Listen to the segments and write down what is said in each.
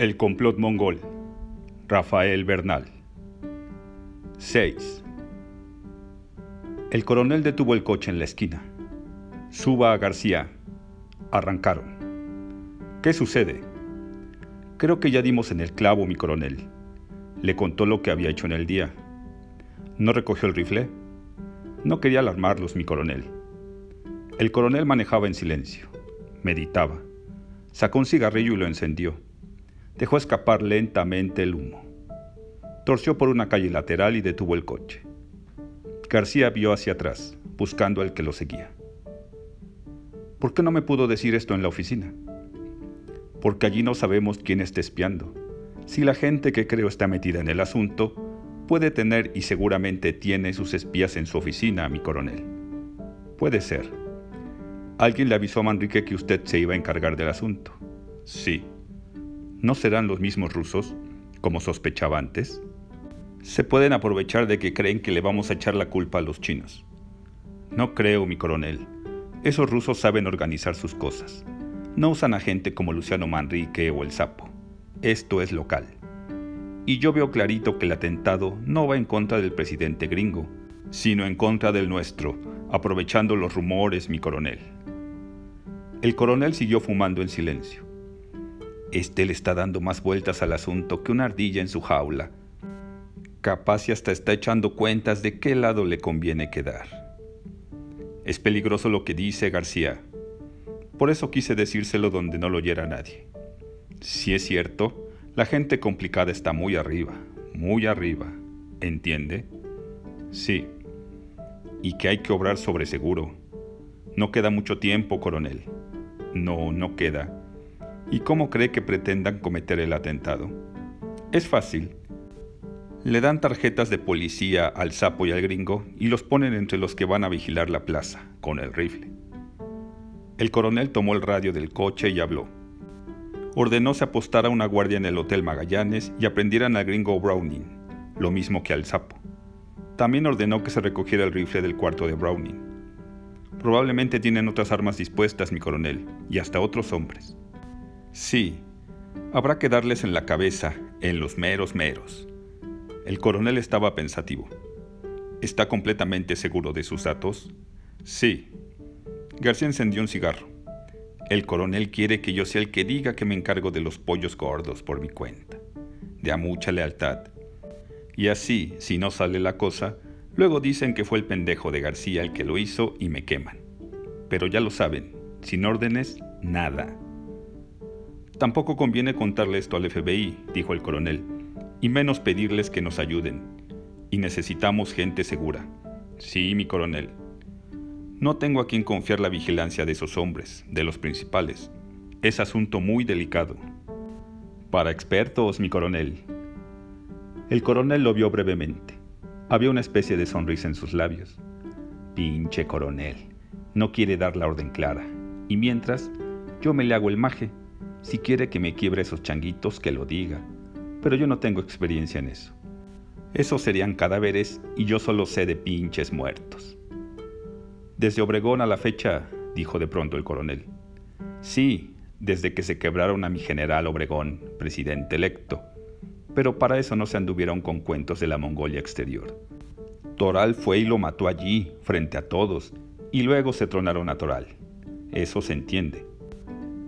El complot mongol. Rafael Bernal. 6. El coronel detuvo el coche en la esquina. Suba a García. Arrancaron. ¿Qué sucede? Creo que ya dimos en el clavo, mi coronel. Le contó lo que había hecho en el día. ¿No recogió el rifle? No quería alarmarlos, mi coronel. El coronel manejaba en silencio. Meditaba. Sacó un cigarrillo y lo encendió dejó escapar lentamente el humo. Torció por una calle lateral y detuvo el coche. García vio hacia atrás, buscando al que lo seguía. ¿Por qué no me pudo decir esto en la oficina? Porque allí no sabemos quién está espiando. Si la gente que creo está metida en el asunto, puede tener y seguramente tiene sus espías en su oficina, mi coronel. Puede ser. ¿Alguien le avisó a Manrique que usted se iba a encargar del asunto? Sí. ¿No serán los mismos rusos, como sospechaba antes? Se pueden aprovechar de que creen que le vamos a echar la culpa a los chinos. No creo, mi coronel. Esos rusos saben organizar sus cosas. No usan a gente como Luciano Manrique o el Sapo. Esto es local. Y yo veo clarito que el atentado no va en contra del presidente gringo, sino en contra del nuestro, aprovechando los rumores, mi coronel. El coronel siguió fumando en silencio. Este le está dando más vueltas al asunto que una ardilla en su jaula. Capaz y hasta está echando cuentas de qué lado le conviene quedar. Es peligroso lo que dice García. Por eso quise decírselo donde no lo oyera nadie. Si es cierto, la gente complicada está muy arriba, muy arriba. ¿Entiende? Sí. Y que hay que obrar sobre seguro. No queda mucho tiempo, coronel. No, no queda. ¿Y cómo cree que pretendan cometer el atentado? Es fácil. Le dan tarjetas de policía al sapo y al gringo y los ponen entre los que van a vigilar la plaza, con el rifle. El coronel tomó el radio del coche y habló. Ordenó se apostara una guardia en el Hotel Magallanes y aprendieran al gringo Browning, lo mismo que al sapo. También ordenó que se recogiera el rifle del cuarto de Browning. Probablemente tienen otras armas dispuestas, mi coronel, y hasta otros hombres. Sí, habrá que darles en la cabeza, en los meros meros. El coronel estaba pensativo. ¿Está completamente seguro de sus datos? Sí. García encendió un cigarro. El coronel quiere que yo sea el que diga que me encargo de los pollos gordos por mi cuenta. De a mucha lealtad. Y así, si no sale la cosa, luego dicen que fue el pendejo de García el que lo hizo y me queman. Pero ya lo saben, sin órdenes, nada. Tampoco conviene contarle esto al FBI, dijo el coronel, y menos pedirles que nos ayuden. Y necesitamos gente segura. Sí, mi coronel. No tengo a quien confiar la vigilancia de esos hombres, de los principales. Es asunto muy delicado. Para expertos, mi coronel. El coronel lo vio brevemente. Había una especie de sonrisa en sus labios. Pinche coronel. No quiere dar la orden clara. Y mientras, yo me le hago el maje si quiere que me quiebre esos changuitos, que lo diga, pero yo no tengo experiencia en eso. Esos serían cadáveres y yo solo sé de pinches muertos. Desde Obregón a la fecha, dijo de pronto el coronel. Sí, desde que se quebraron a mi general Obregón, presidente electo. Pero para eso no se anduvieron con cuentos de la Mongolia exterior. Toral fue y lo mató allí, frente a todos, y luego se tronaron a Toral. Eso se entiende.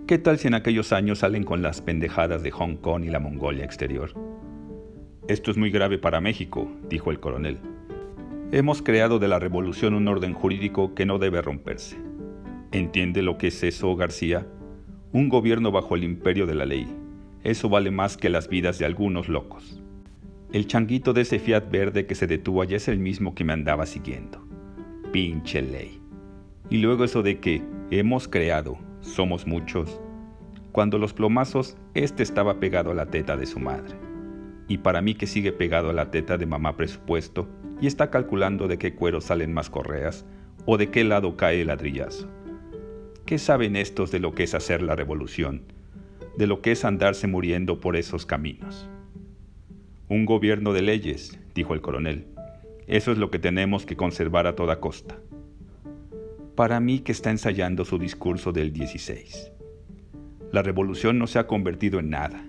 ¿Qué tal si en aquellos años salen con las pendejadas de Hong Kong y la Mongolia exterior? Esto es muy grave para México, dijo el coronel. Hemos creado de la revolución un orden jurídico que no debe romperse. ¿Entiende lo que es eso, García? Un gobierno bajo el imperio de la ley. Eso vale más que las vidas de algunos locos. El changuito de ese Fiat verde que se detuvo allá es el mismo que me andaba siguiendo. Pinche ley. Y luego eso de que hemos creado, somos muchos. Cuando los plomazos, este estaba pegado a la teta de su madre. Y para mí que sigue pegado a la teta de mamá presupuesto y está calculando de qué cuero salen más correas o de qué lado cae el ladrillazo. ¿Qué saben estos de lo que es hacer la revolución? De lo que es andarse muriendo por esos caminos. Un gobierno de leyes, dijo el coronel. Eso es lo que tenemos que conservar a toda costa para mí que está ensayando su discurso del 16. La revolución no se ha convertido en nada.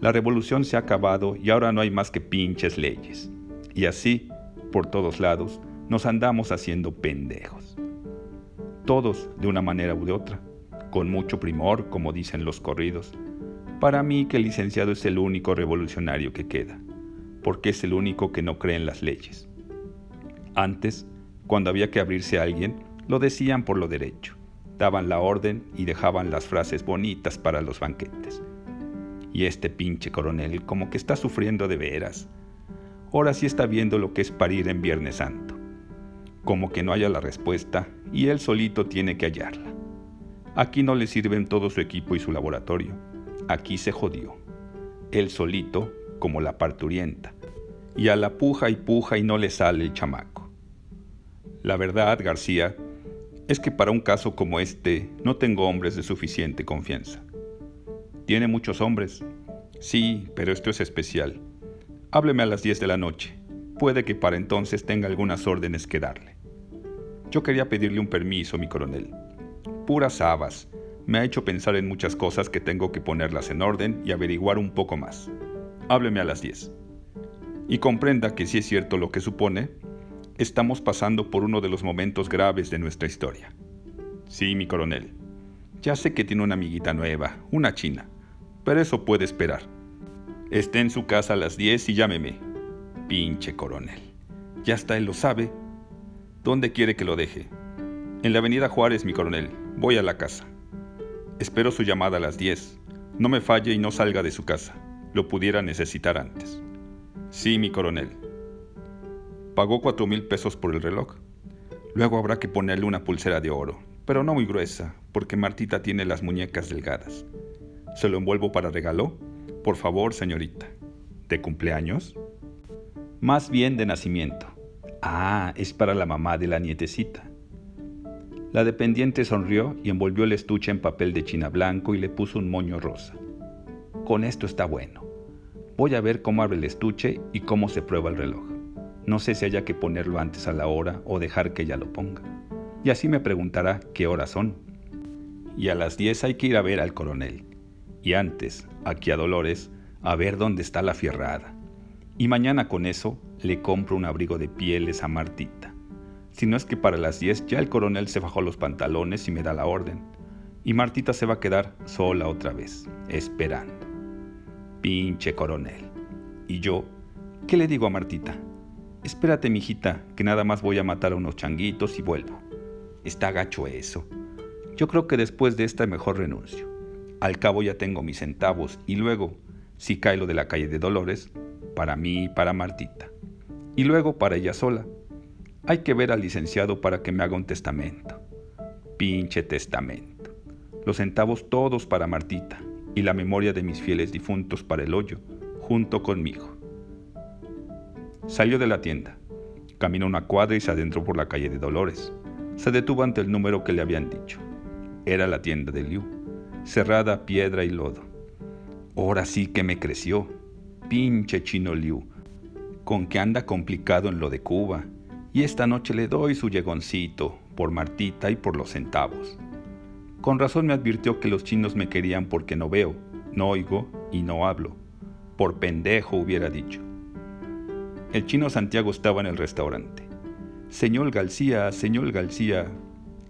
La revolución se ha acabado y ahora no hay más que pinches leyes. Y así, por todos lados, nos andamos haciendo pendejos. Todos de una manera u de otra, con mucho primor, como dicen los corridos. Para mí que el licenciado es el único revolucionario que queda, porque es el único que no cree en las leyes. Antes, cuando había que abrirse a alguien, lo decían por lo derecho, daban la orden y dejaban las frases bonitas para los banquetes. Y este pinche coronel como que está sufriendo de veras. Ahora sí está viendo lo que es parir en Viernes Santo. Como que no haya la respuesta y él solito tiene que hallarla. Aquí no le sirven todo su equipo y su laboratorio. Aquí se jodió. Él solito como la parturienta. Y a la puja y puja y no le sale el chamaco. La verdad, García, es que para un caso como este no tengo hombres de suficiente confianza. Tiene muchos hombres. Sí, pero esto es especial. Hábleme a las 10 de la noche. Puede que para entonces tenga algunas órdenes que darle. Yo quería pedirle un permiso, mi coronel. Puras habas. Me ha hecho pensar en muchas cosas que tengo que ponerlas en orden y averiguar un poco más. Hábleme a las 10. Y comprenda que si es cierto lo que supone, estamos pasando por uno de los momentos graves de nuestra historia. Sí, mi coronel. Ya sé que tiene una amiguita nueva, una china pero eso puede esperar. Esté en su casa a las 10 y llámeme. Pinche coronel. Ya hasta él lo sabe. ¿Dónde quiere que lo deje? En la avenida Juárez, mi coronel. Voy a la casa. Espero su llamada a las 10. No me falle y no salga de su casa. Lo pudiera necesitar antes. Sí, mi coronel. Pagó cuatro mil pesos por el reloj. Luego habrá que ponerle una pulsera de oro, pero no muy gruesa, porque Martita tiene las muñecas delgadas. ¿Se lo envuelvo para regalo? Por favor, señorita. ¿De cumpleaños? Más bien de nacimiento. Ah, es para la mamá de la nietecita. La dependiente sonrió y envolvió el estuche en papel de china blanco y le puso un moño rosa. Con esto está bueno. Voy a ver cómo abre el estuche y cómo se prueba el reloj. No sé si haya que ponerlo antes a la hora o dejar que ella lo ponga. Y así me preguntará qué horas son. Y a las 10 hay que ir a ver al coronel y antes, aquí a Dolores, a ver dónde está la fierrada. Y mañana con eso le compro un abrigo de pieles a Martita. Si no es que para las 10 ya el coronel se bajó los pantalones y me da la orden. Y Martita se va a quedar sola otra vez, esperando. Pinche coronel. Y yo, ¿qué le digo a Martita? Espérate, mijita, que nada más voy a matar a unos changuitos y vuelvo. Está gacho eso. Yo creo que después de esta mejor renuncio. Al cabo ya tengo mis centavos y luego, si cae lo de la calle de Dolores, para mí y para Martita. Y luego para ella sola. Hay que ver al licenciado para que me haga un testamento. Pinche testamento. Los centavos todos para Martita y la memoria de mis fieles difuntos para el hoyo, junto conmigo. Salió de la tienda, caminó una cuadra y se adentró por la calle de Dolores. Se detuvo ante el número que le habían dicho. Era la tienda de Liu cerrada piedra y lodo. Ahora sí que me creció, pinche chino Liu, con que anda complicado en lo de Cuba, y esta noche le doy su llegoncito, por Martita y por los centavos. Con razón me advirtió que los chinos me querían porque no veo, no oigo y no hablo. Por pendejo hubiera dicho. El chino Santiago estaba en el restaurante. Señor García, señor García.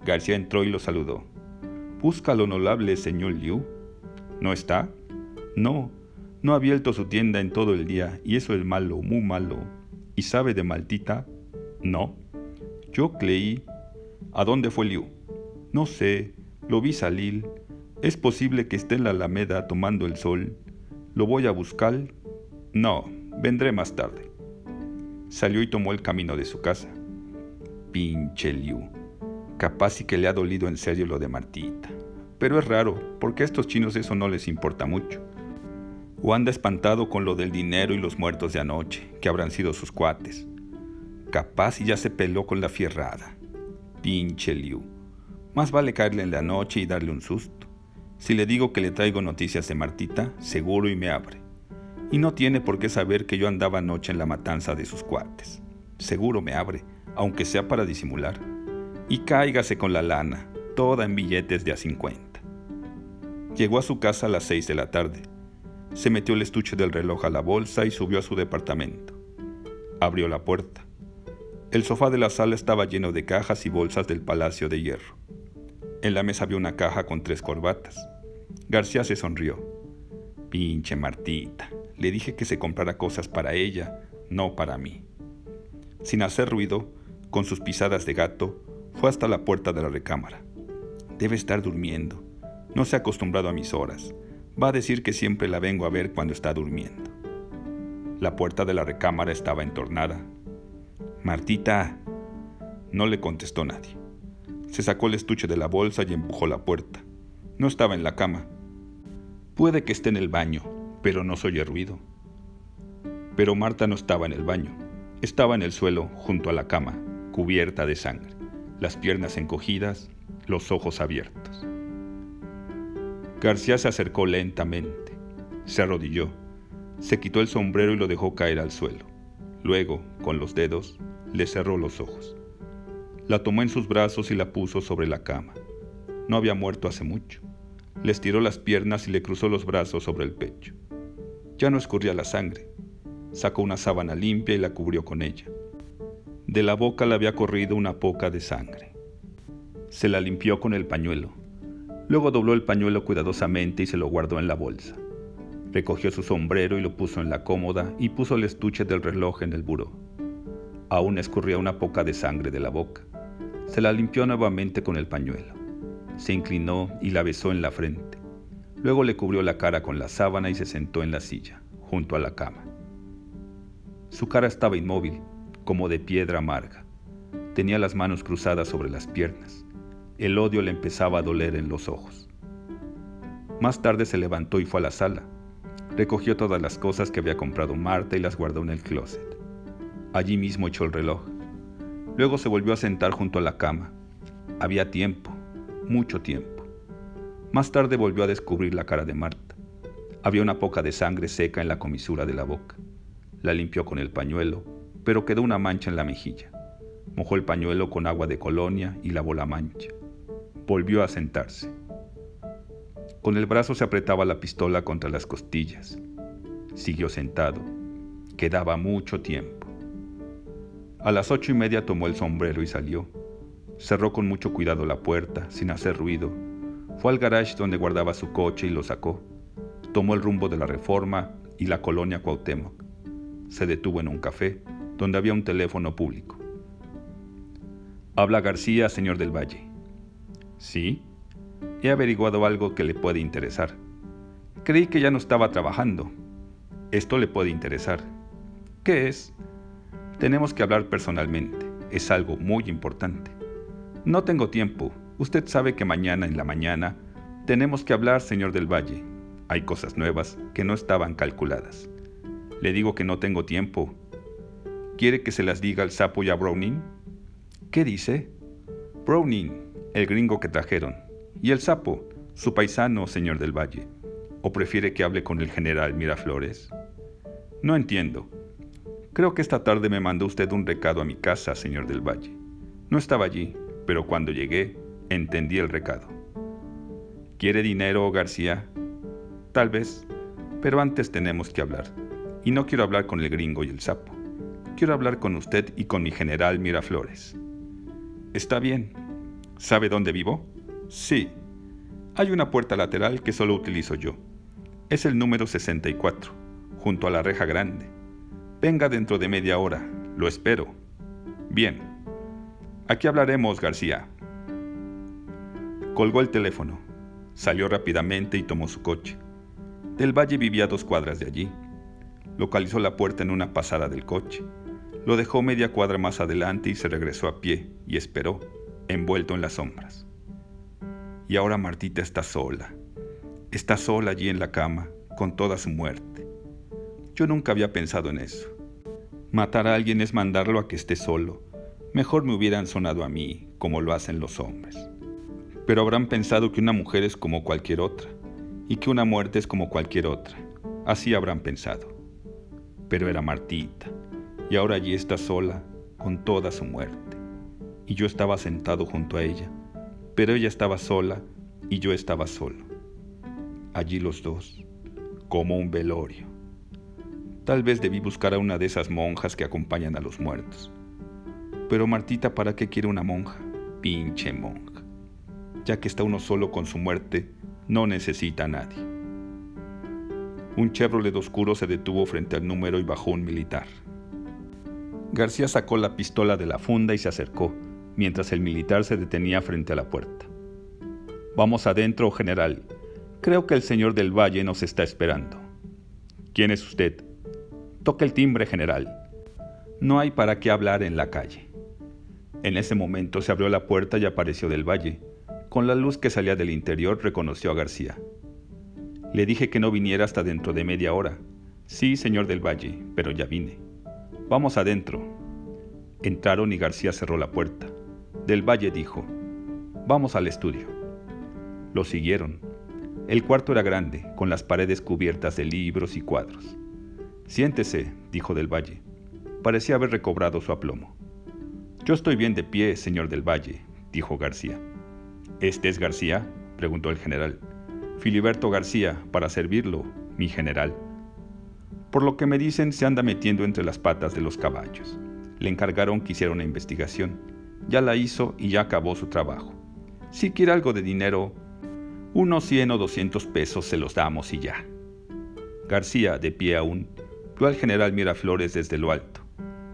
García entró y lo saludó. Busca al honorable señor Liu. ¿No está? No, no ha abierto su tienda en todo el día y eso es malo, muy malo. ¿Y sabe de Maltita? No. Yo creí. ¿A dónde fue Liu? No sé, lo vi salir. Es posible que esté en la Alameda tomando el sol. ¿Lo voy a buscar? No, vendré más tarde. Salió y tomó el camino de su casa. Pinche Liu. Capaz y que le ha dolido en serio lo de Martita. Pero es raro, porque a estos chinos eso no les importa mucho. O anda espantado con lo del dinero y los muertos de anoche, que habrán sido sus cuates. Capaz y ya se peló con la fierrada. Pinche Liu. Más vale caerle en la noche y darle un susto. Si le digo que le traigo noticias de Martita, seguro y me abre. Y no tiene por qué saber que yo andaba anoche en la matanza de sus cuates. Seguro me abre, aunque sea para disimular y cáigase con la lana, toda en billetes de a 50. Llegó a su casa a las 6 de la tarde. Se metió el estuche del reloj a la bolsa y subió a su departamento. Abrió la puerta. El sofá de la sala estaba lleno de cajas y bolsas del Palacio de Hierro. En la mesa había una caja con tres corbatas. García se sonrió. Pinche Martita, le dije que se comprara cosas para ella, no para mí. Sin hacer ruido, con sus pisadas de gato, fue hasta la puerta de la recámara. Debe estar durmiendo. No se ha acostumbrado a mis horas. Va a decir que siempre la vengo a ver cuando está durmiendo. La puerta de la recámara estaba entornada. Martita. No le contestó nadie. Se sacó el estuche de la bolsa y empujó la puerta. No estaba en la cama. Puede que esté en el baño, pero no se oye ruido. Pero Marta no estaba en el baño. Estaba en el suelo, junto a la cama, cubierta de sangre, las piernas encogidas, los ojos abiertos. García se acercó lentamente, se arrodilló, se quitó el sombrero y lo dejó caer al suelo. Luego, con los dedos, le cerró los ojos. La tomó en sus brazos y la puso sobre la cama. No había muerto hace mucho. Le estiró las piernas y le cruzó los brazos sobre el pecho. Ya no escurría la sangre. Sacó una sábana limpia y la cubrió con ella. De la boca le había corrido una poca de sangre. Se la limpió con el pañuelo Luego dobló el pañuelo cuidadosamente y se lo guardó en la bolsa. Recogió su sombrero y lo puso en la cómoda y puso el estuche del reloj en el buró. Aún escurría una poca de sangre de la boca. Se la limpió nuevamente con el pañuelo. Se inclinó y la besó en la frente. Luego le cubrió la cara con la sábana y se sentó en la silla, junto a la cama. Su cara estaba inmóvil, como de piedra amarga. Tenía las manos cruzadas sobre las piernas. El odio le empezaba a doler en los ojos. Más tarde se levantó y fue a la sala. Recogió todas las cosas que había comprado Marta y las guardó en el closet. Allí mismo echó el reloj. Luego se volvió a sentar junto a la cama. Había tiempo, mucho tiempo. Más tarde volvió a descubrir la cara de Marta. Había una poca de sangre seca en la comisura de la boca. La limpió con el pañuelo, pero quedó una mancha en la mejilla. Mojó el pañuelo con agua de colonia y lavó la mancha volvió a sentarse. Con el brazo se apretaba la pistola contra las costillas. Siguió sentado. Quedaba mucho tiempo. A las ocho y media tomó el sombrero y salió. Cerró con mucho cuidado la puerta, sin hacer ruido. Fue al garage donde guardaba su coche y lo sacó. Tomó el rumbo de la Reforma y la colonia Cuauhtémoc. Se detuvo en un café, donde había un teléfono público. Habla García, señor del Valle. Sí, he averiguado algo que le puede interesar. Creí que ya no estaba trabajando. Esto le puede interesar. ¿Qué es? Tenemos que hablar personalmente. Es algo muy importante. No tengo tiempo. Usted sabe que mañana en la mañana tenemos que hablar, señor del Valle. Hay cosas nuevas que no estaban calculadas. Le digo que no tengo tiempo. ¿Quiere que se las diga al sapo y a Browning? ¿Qué dice? Browning, el gringo que trajeron, y el sapo, su paisano, señor del Valle. ¿O prefiere que hable con el general Miraflores? No entiendo. Creo que esta tarde me mandó usted un recado a mi casa, señor del Valle. No estaba allí, pero cuando llegué, entendí el recado. ¿Quiere dinero, García? Tal vez, pero antes tenemos que hablar. Y no quiero hablar con el gringo y el sapo. Quiero hablar con usted y con mi general Miraflores. Está bien, ¿Sabe dónde vivo? Sí. Hay una puerta lateral que solo utilizo yo. Es el número 64, junto a la reja grande. Venga dentro de media hora, lo espero. Bien. Aquí hablaremos, García. Colgó el teléfono, salió rápidamente y tomó su coche. Del Valle vivía dos cuadras de allí. Localizó la puerta en una pasada del coche. Lo dejó media cuadra más adelante y se regresó a pie y esperó envuelto en las sombras. Y ahora Martita está sola. Está sola allí en la cama, con toda su muerte. Yo nunca había pensado en eso. Matar a alguien es mandarlo a que esté solo. Mejor me hubieran sonado a mí, como lo hacen los hombres. Pero habrán pensado que una mujer es como cualquier otra, y que una muerte es como cualquier otra. Así habrán pensado. Pero era Martita, y ahora allí está sola, con toda su muerte y yo estaba sentado junto a ella, pero ella estaba sola y yo estaba solo. Allí los dos, como un velorio. Tal vez debí buscar a una de esas monjas que acompañan a los muertos. Pero Martita, ¿para qué quiere una monja? Pinche monja. Ya que está uno solo con su muerte, no necesita a nadie. Un Chevrolet oscuro se detuvo frente al número y bajó un militar. García sacó la pistola de la funda y se acercó, mientras el militar se detenía frente a la puerta. Vamos adentro, general. Creo que el señor del Valle nos está esperando. ¿Quién es usted? Toca el timbre, general. No hay para qué hablar en la calle. En ese momento se abrió la puerta y apareció del Valle. Con la luz que salía del interior reconoció a García. Le dije que no viniera hasta dentro de media hora. Sí, señor del Valle, pero ya vine. Vamos adentro. Entraron y García cerró la puerta. Del Valle dijo, Vamos al estudio. Lo siguieron. El cuarto era grande, con las paredes cubiertas de libros y cuadros. Siéntese, dijo Del Valle. Parecía haber recobrado su aplomo. Yo estoy bien de pie, señor Del Valle, dijo García. ¿Este es García? preguntó el general. Filiberto García, para servirlo, mi general. Por lo que me dicen, se anda metiendo entre las patas de los caballos. Le encargaron que hiciera una investigación. Ya la hizo y ya acabó su trabajo. Si quiere algo de dinero, unos 100 o 200 pesos se los damos y ya. García, de pie aún, vio al general Miraflores desde lo alto.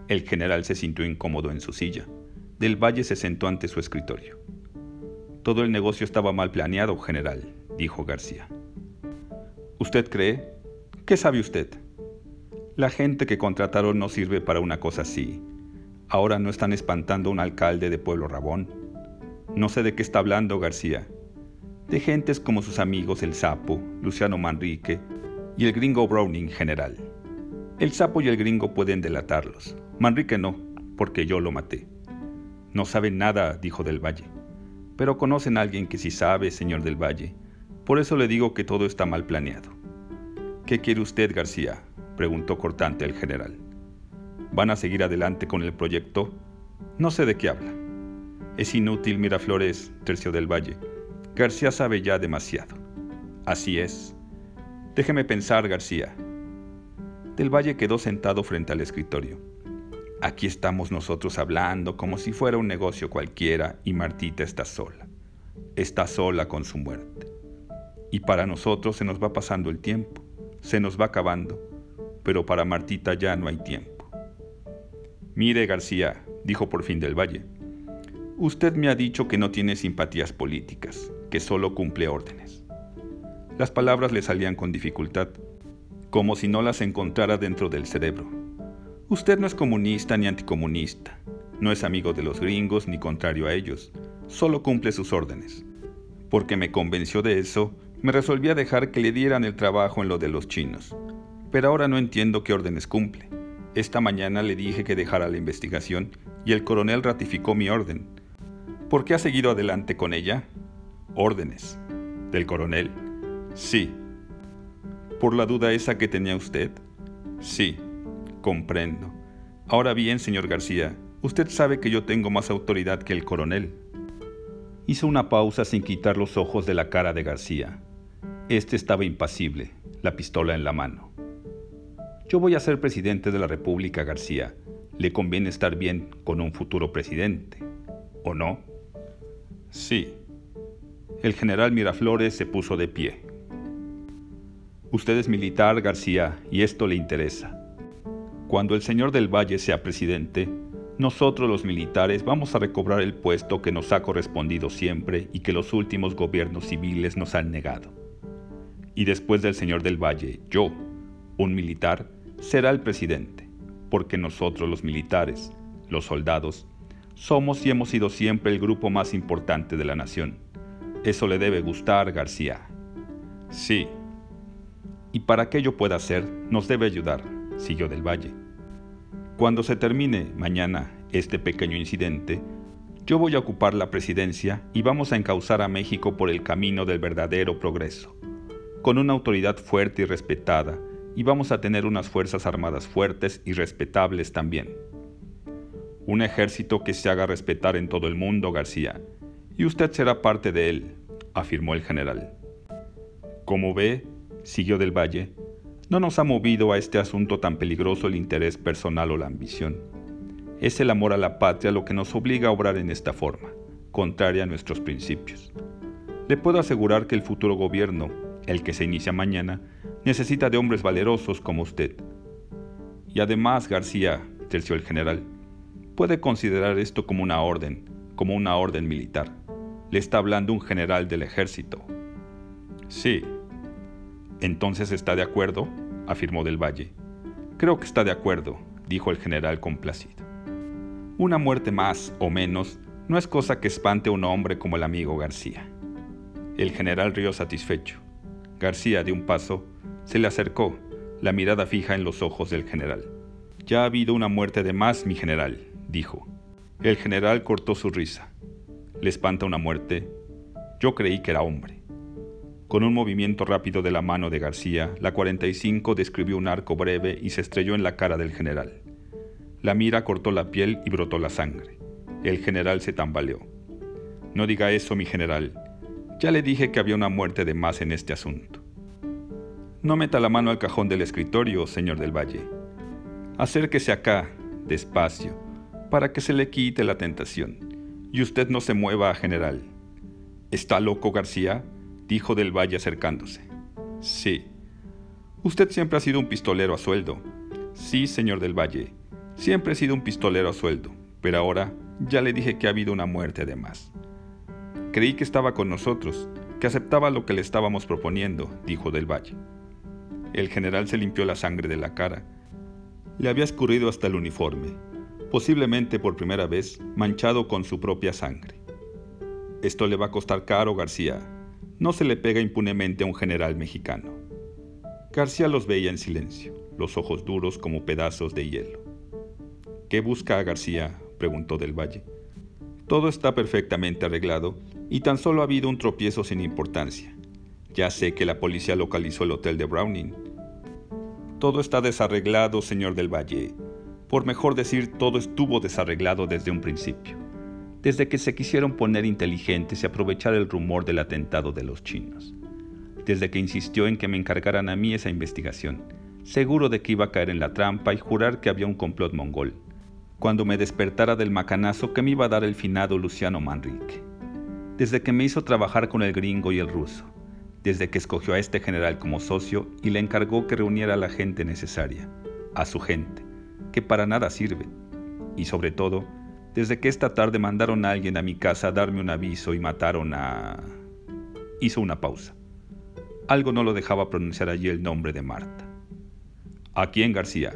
El general se sintió incómodo en su silla. Del Valle se sentó ante su escritorio. Todo el negocio estaba mal planeado, general, dijo García. ¿Usted cree? ¿Qué sabe usted? La gente que contrataron no sirve para una cosa así. Ahora no están espantando a un alcalde de Pueblo Rabón. No sé de qué está hablando García. De gentes como sus amigos el Sapo, Luciano Manrique y el gringo Browning general. El Sapo y el gringo pueden delatarlos. Manrique no, porque yo lo maté. No saben nada, dijo Del Valle. Pero conocen a alguien que sí sabe, señor Del Valle. Por eso le digo que todo está mal planeado. ¿Qué quiere usted, García? preguntó cortante el general. ¿Van a seguir adelante con el proyecto? No sé de qué habla. Es inútil, Miraflores, Tercio del Valle. García sabe ya demasiado. Así es. Déjeme pensar, García. Del Valle quedó sentado frente al escritorio. Aquí estamos nosotros hablando como si fuera un negocio cualquiera y Martita está sola. Está sola con su muerte. Y para nosotros se nos va pasando el tiempo, se nos va acabando pero para Martita ya no hay tiempo. Mire, García, dijo por fin del Valle, usted me ha dicho que no tiene simpatías políticas, que solo cumple órdenes. Las palabras le salían con dificultad, como si no las encontrara dentro del cerebro. Usted no es comunista ni anticomunista, no es amigo de los gringos ni contrario a ellos, solo cumple sus órdenes. Porque me convenció de eso, me resolví a dejar que le dieran el trabajo en lo de los chinos pero ahora no entiendo qué órdenes cumple. Esta mañana le dije que dejara la investigación y el coronel ratificó mi orden. ¿Por qué ha seguido adelante con ella? Órdenes. ¿Del coronel? Sí. ¿Por la duda esa que tenía usted? Sí, comprendo. Ahora bien, señor García, usted sabe que yo tengo más autoridad que el coronel. Hizo una pausa sin quitar los ojos de la cara de García. Este estaba impasible, la pistola en la mano. Yo voy a ser presidente de la República, García. Le conviene estar bien con un futuro presidente, ¿o no? Sí. El general Miraflores se puso de pie. Usted es militar, García, y esto le interesa. Cuando el señor del Valle sea presidente, nosotros los militares vamos a recobrar el puesto que nos ha correspondido siempre y que los últimos gobiernos civiles nos han negado. Y después del señor del Valle, yo, un militar, será el presidente, porque nosotros los militares, los soldados, somos y hemos sido siempre el grupo más importante de la nación. Eso le debe gustar, García. Sí. Y para que ello pueda ser, nos debe ayudar, siguió del Valle. Cuando se termine mañana este pequeño incidente, yo voy a ocupar la presidencia y vamos a encauzar a México por el camino del verdadero progreso, con una autoridad fuerte y respetada y vamos a tener unas Fuerzas Armadas fuertes y respetables también. Un ejército que se haga respetar en todo el mundo, García, y usted será parte de él, afirmó el general. Como ve, siguió del Valle, No nos ha movido a este asunto tan peligroso el interés personal o la ambición. Es el amor a la patria lo que nos obliga a obrar en esta forma, contraria a nuestros principios. Le puedo asegurar que el futuro gobierno, el que se inicia mañana, necesita de hombres valerosos como usted. Y además, García, terció el general, puede considerar esto como una orden, como una orden militar. Le está hablando un general del ejército. Sí. Entonces está de acuerdo, afirmó Del Valle. Creo que está de acuerdo, dijo el general complacido. Una muerte más o menos no es cosa que espante a un hombre como el amigo García. El general rió satisfecho. García, de un paso, se le acercó, la mirada fija en los ojos del general. Ya ha habido una muerte de más, mi general, dijo. El general cortó su risa. ¿Le espanta una muerte? Yo creí que era hombre. Con un movimiento rápido de la mano de García, la 45 describió un arco breve y se estrelló en la cara del general. La mira cortó la piel y brotó la sangre. El general se tambaleó. No diga eso, mi general, ya le dije que había una muerte de más en este asunto. No meta la mano al cajón del escritorio, señor del Valle. Acérquese acá, despacio, para que se le quite la tentación, y usted no se mueva, general. ¿Está loco, García? Dijo del Valle acercándose. Sí. Usted siempre ha sido un pistolero a sueldo. Sí, señor del Valle, siempre he sido un pistolero a sueldo, pero ahora ya le dije que ha habido una muerte de más. Creí que estaba con nosotros, que aceptaba lo que le estábamos proponiendo, dijo Del Valle. El general se limpió la sangre de la cara. Le había escurrido hasta el uniforme, posiblemente por primera vez manchado con su propia sangre. Esto le va a costar caro, García. No se le pega impunemente a un general mexicano. García los veía en silencio, los ojos duros como pedazos de hielo. ¿Qué busca García? preguntó Del Valle. Todo está perfectamente arreglado y tan solo ha habido un tropiezo sin importancia. Ya sé que la policía localizó el hotel de Browning. Todo está desarreglado, señor del Valle. Por mejor decir, todo estuvo desarreglado desde un principio. Desde que se quisieron poner inteligentes y aprovechar el rumor del atentado de los chinos. Desde que insistió en que me encargaran a mí esa investigación, seguro de que iba a caer en la trampa y jurar que había un complot mongol, cuando me despertara del macanazo que me iba a dar el finado Luciano Manrique desde que me hizo trabajar con el gringo y el ruso, desde que escogió a este general como socio y le encargó que reuniera a la gente necesaria, a su gente, que para nada sirve, y sobre todo, desde que esta tarde mandaron a alguien a mi casa a darme un aviso y mataron a... Hizo una pausa. Algo no lo dejaba pronunciar allí el nombre de Marta. ¿A quién, García?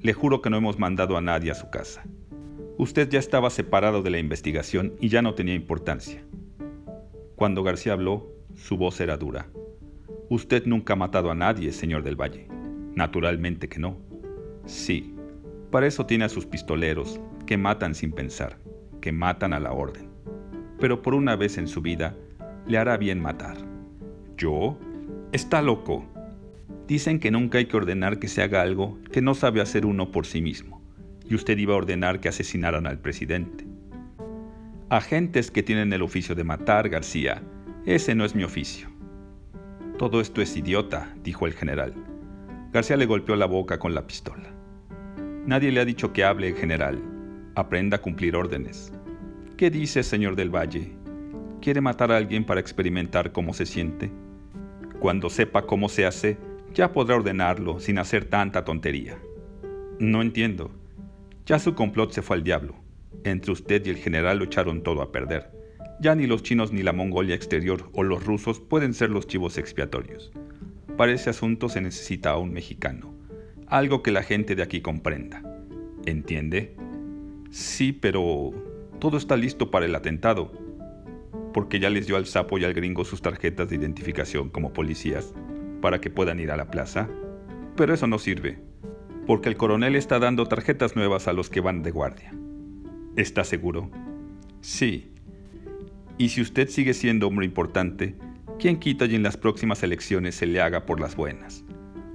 Le juro que no hemos mandado a nadie a su casa. Usted ya estaba separado de la investigación y ya no tenía importancia. Cuando García habló, su voz era dura. Usted nunca ha matado a nadie, señor del Valle. Naturalmente que no. Sí, para eso tiene a sus pistoleros, que matan sin pensar, que matan a la orden. Pero por una vez en su vida, le hará bien matar. ¿Yo? Está loco. Dicen que nunca hay que ordenar que se haga algo que no sabe hacer uno por sí mismo. Y usted iba a ordenar que asesinaran al presidente. Agentes que tienen el oficio de matar, García. Ese no es mi oficio. Todo esto es idiota, dijo el general. García le golpeó la boca con la pistola. Nadie le ha dicho que hable, general. Aprenda a cumplir órdenes. ¿Qué dice, señor del Valle? ¿Quiere matar a alguien para experimentar cómo se siente? Cuando sepa cómo se hace, ya podrá ordenarlo sin hacer tanta tontería. No entiendo. Ya su complot se fue al diablo. Entre usted y el general lo echaron todo a perder. Ya ni los chinos ni la Mongolia exterior o los rusos pueden ser los chivos expiatorios. Para ese asunto se necesita a un mexicano, algo que la gente de aquí comprenda. ¿Entiende? Sí, pero todo está listo para el atentado, porque ya les dio al sapo y al gringo sus tarjetas de identificación como policías para que puedan ir a la plaza. Pero eso no sirve, porque el coronel está dando tarjetas nuevas a los que van de guardia. ¿Está seguro? Sí. Y si usted sigue siendo hombre importante, ¿quién quita y en las próximas elecciones se le haga por las buenas?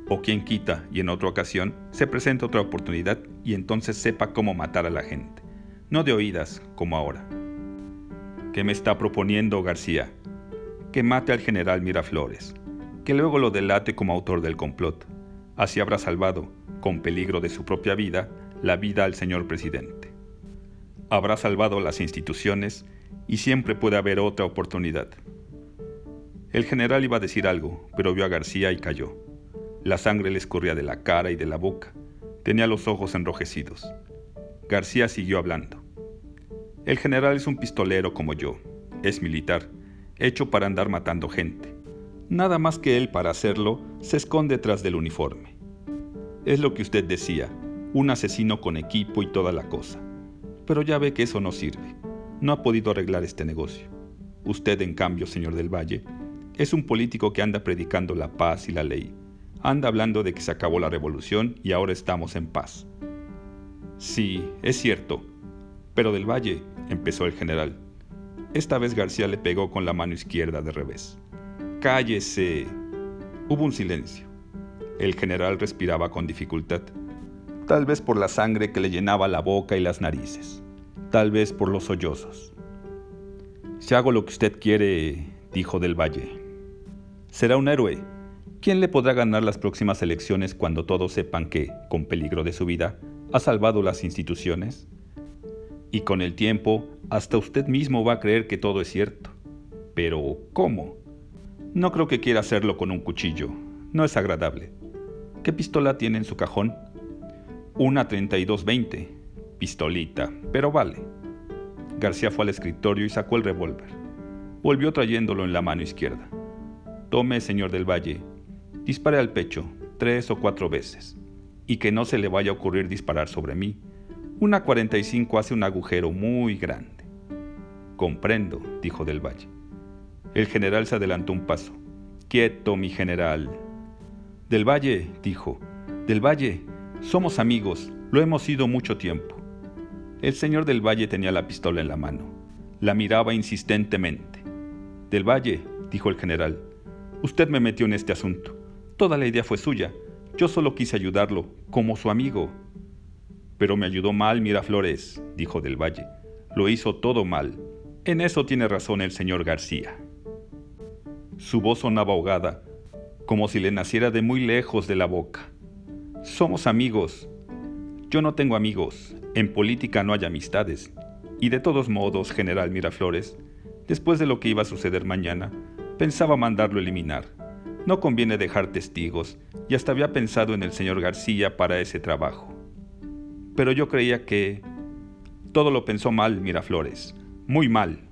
O quién quita y en otra ocasión se presenta otra oportunidad y entonces sepa cómo matar a la gente, no de oídas como ahora. ¿Qué me está proponiendo García? Que mate al general Miraflores, que luego lo delate como autor del complot, Así habrá salvado, con peligro de su propia vida, la vida al señor presidente. Habrá salvado las instituciones y siempre puede haber otra oportunidad. El general iba a decir algo, pero vio a García y cayó. La sangre le escurría de la cara y de la boca. Tenía los ojos enrojecidos. García siguió hablando. El general es un pistolero como yo. Es militar, hecho para andar matando gente. Nada más que él para hacerlo se esconde tras del uniforme. Es lo que usted decía, un asesino con equipo y toda la cosa. Pero ya ve que eso no sirve. No ha podido arreglar este negocio. Usted, en cambio, señor del Valle, es un político que anda predicando la paz y la ley. Anda hablando de que se acabó la revolución y ahora estamos en paz. Sí, es cierto. Pero del Valle, empezó el general. Esta vez García le pegó con la mano izquierda de revés. Cállese. Hubo un silencio. El general respiraba con dificultad, tal vez por la sangre que le llenaba la boca y las narices, tal vez por los sollozos. Si hago lo que usted quiere, dijo del Valle, será un héroe. ¿Quién le podrá ganar las próximas elecciones cuando todos sepan que, con peligro de su vida, ha salvado las instituciones? Y con el tiempo, hasta usted mismo va a creer que todo es cierto. Pero, ¿cómo? No creo que quiera hacerlo con un cuchillo. No es agradable. ¿Qué pistola tiene en su cajón? Una 3220. Pistolita, pero vale. García fue al escritorio y sacó el revólver. Volvió trayéndolo en la mano izquierda. Tome, señor del Valle. Dispare al pecho, tres o cuatro veces. Y que no se le vaya a ocurrir disparar sobre mí una 45 hace un agujero muy grande. Comprendo, dijo Del Valle. El general se adelantó un paso. Quieto, mi general. Del Valle, dijo. Del Valle, somos amigos, lo hemos sido mucho tiempo. El señor del Valle tenía la pistola en la mano. La miraba insistentemente. Del Valle, dijo el general, usted me metió en este asunto. Toda la idea fue suya. Yo solo quise ayudarlo, como su amigo. Pero me ayudó mal Miraflores, dijo del Valle. Lo hizo todo mal. En eso tiene razón el señor García. Su voz sonaba ahogada, como si le naciera de muy lejos de la boca. Somos amigos. Yo no tengo amigos. En política no hay amistades. Y de todos modos, general Miraflores, después de lo que iba a suceder mañana, pensaba mandarlo eliminar. No conviene dejar testigos, y hasta había pensado en el señor García para ese trabajo. Pero yo creía que todo lo pensó mal Miraflores, muy mal.